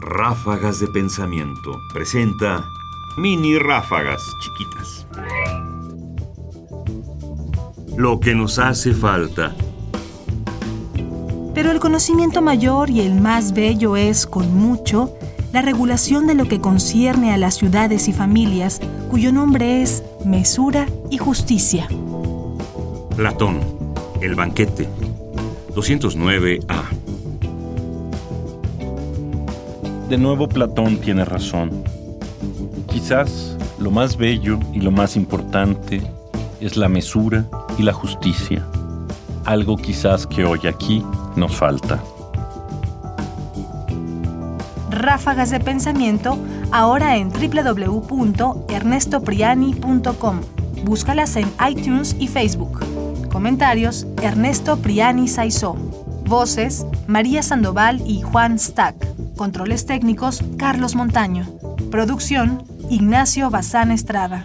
Ráfagas de Pensamiento presenta mini ráfagas chiquitas. Lo que nos hace falta. Pero el conocimiento mayor y el más bello es, con mucho, la regulación de lo que concierne a las ciudades y familias, cuyo nombre es mesura y justicia. Platón, el banquete, 209a. De nuevo Platón tiene razón. Quizás lo más bello y lo más importante es la mesura y la justicia. Algo quizás que hoy aquí nos falta. Ráfagas de pensamiento ahora en www.ernestopriani.com. Búscalas en iTunes y Facebook. Comentarios: Ernesto Priani Saizó. Voces: María Sandoval y Juan Stack. Controles técnicos: Carlos Montaño. Producción: Ignacio Bazán Estrada.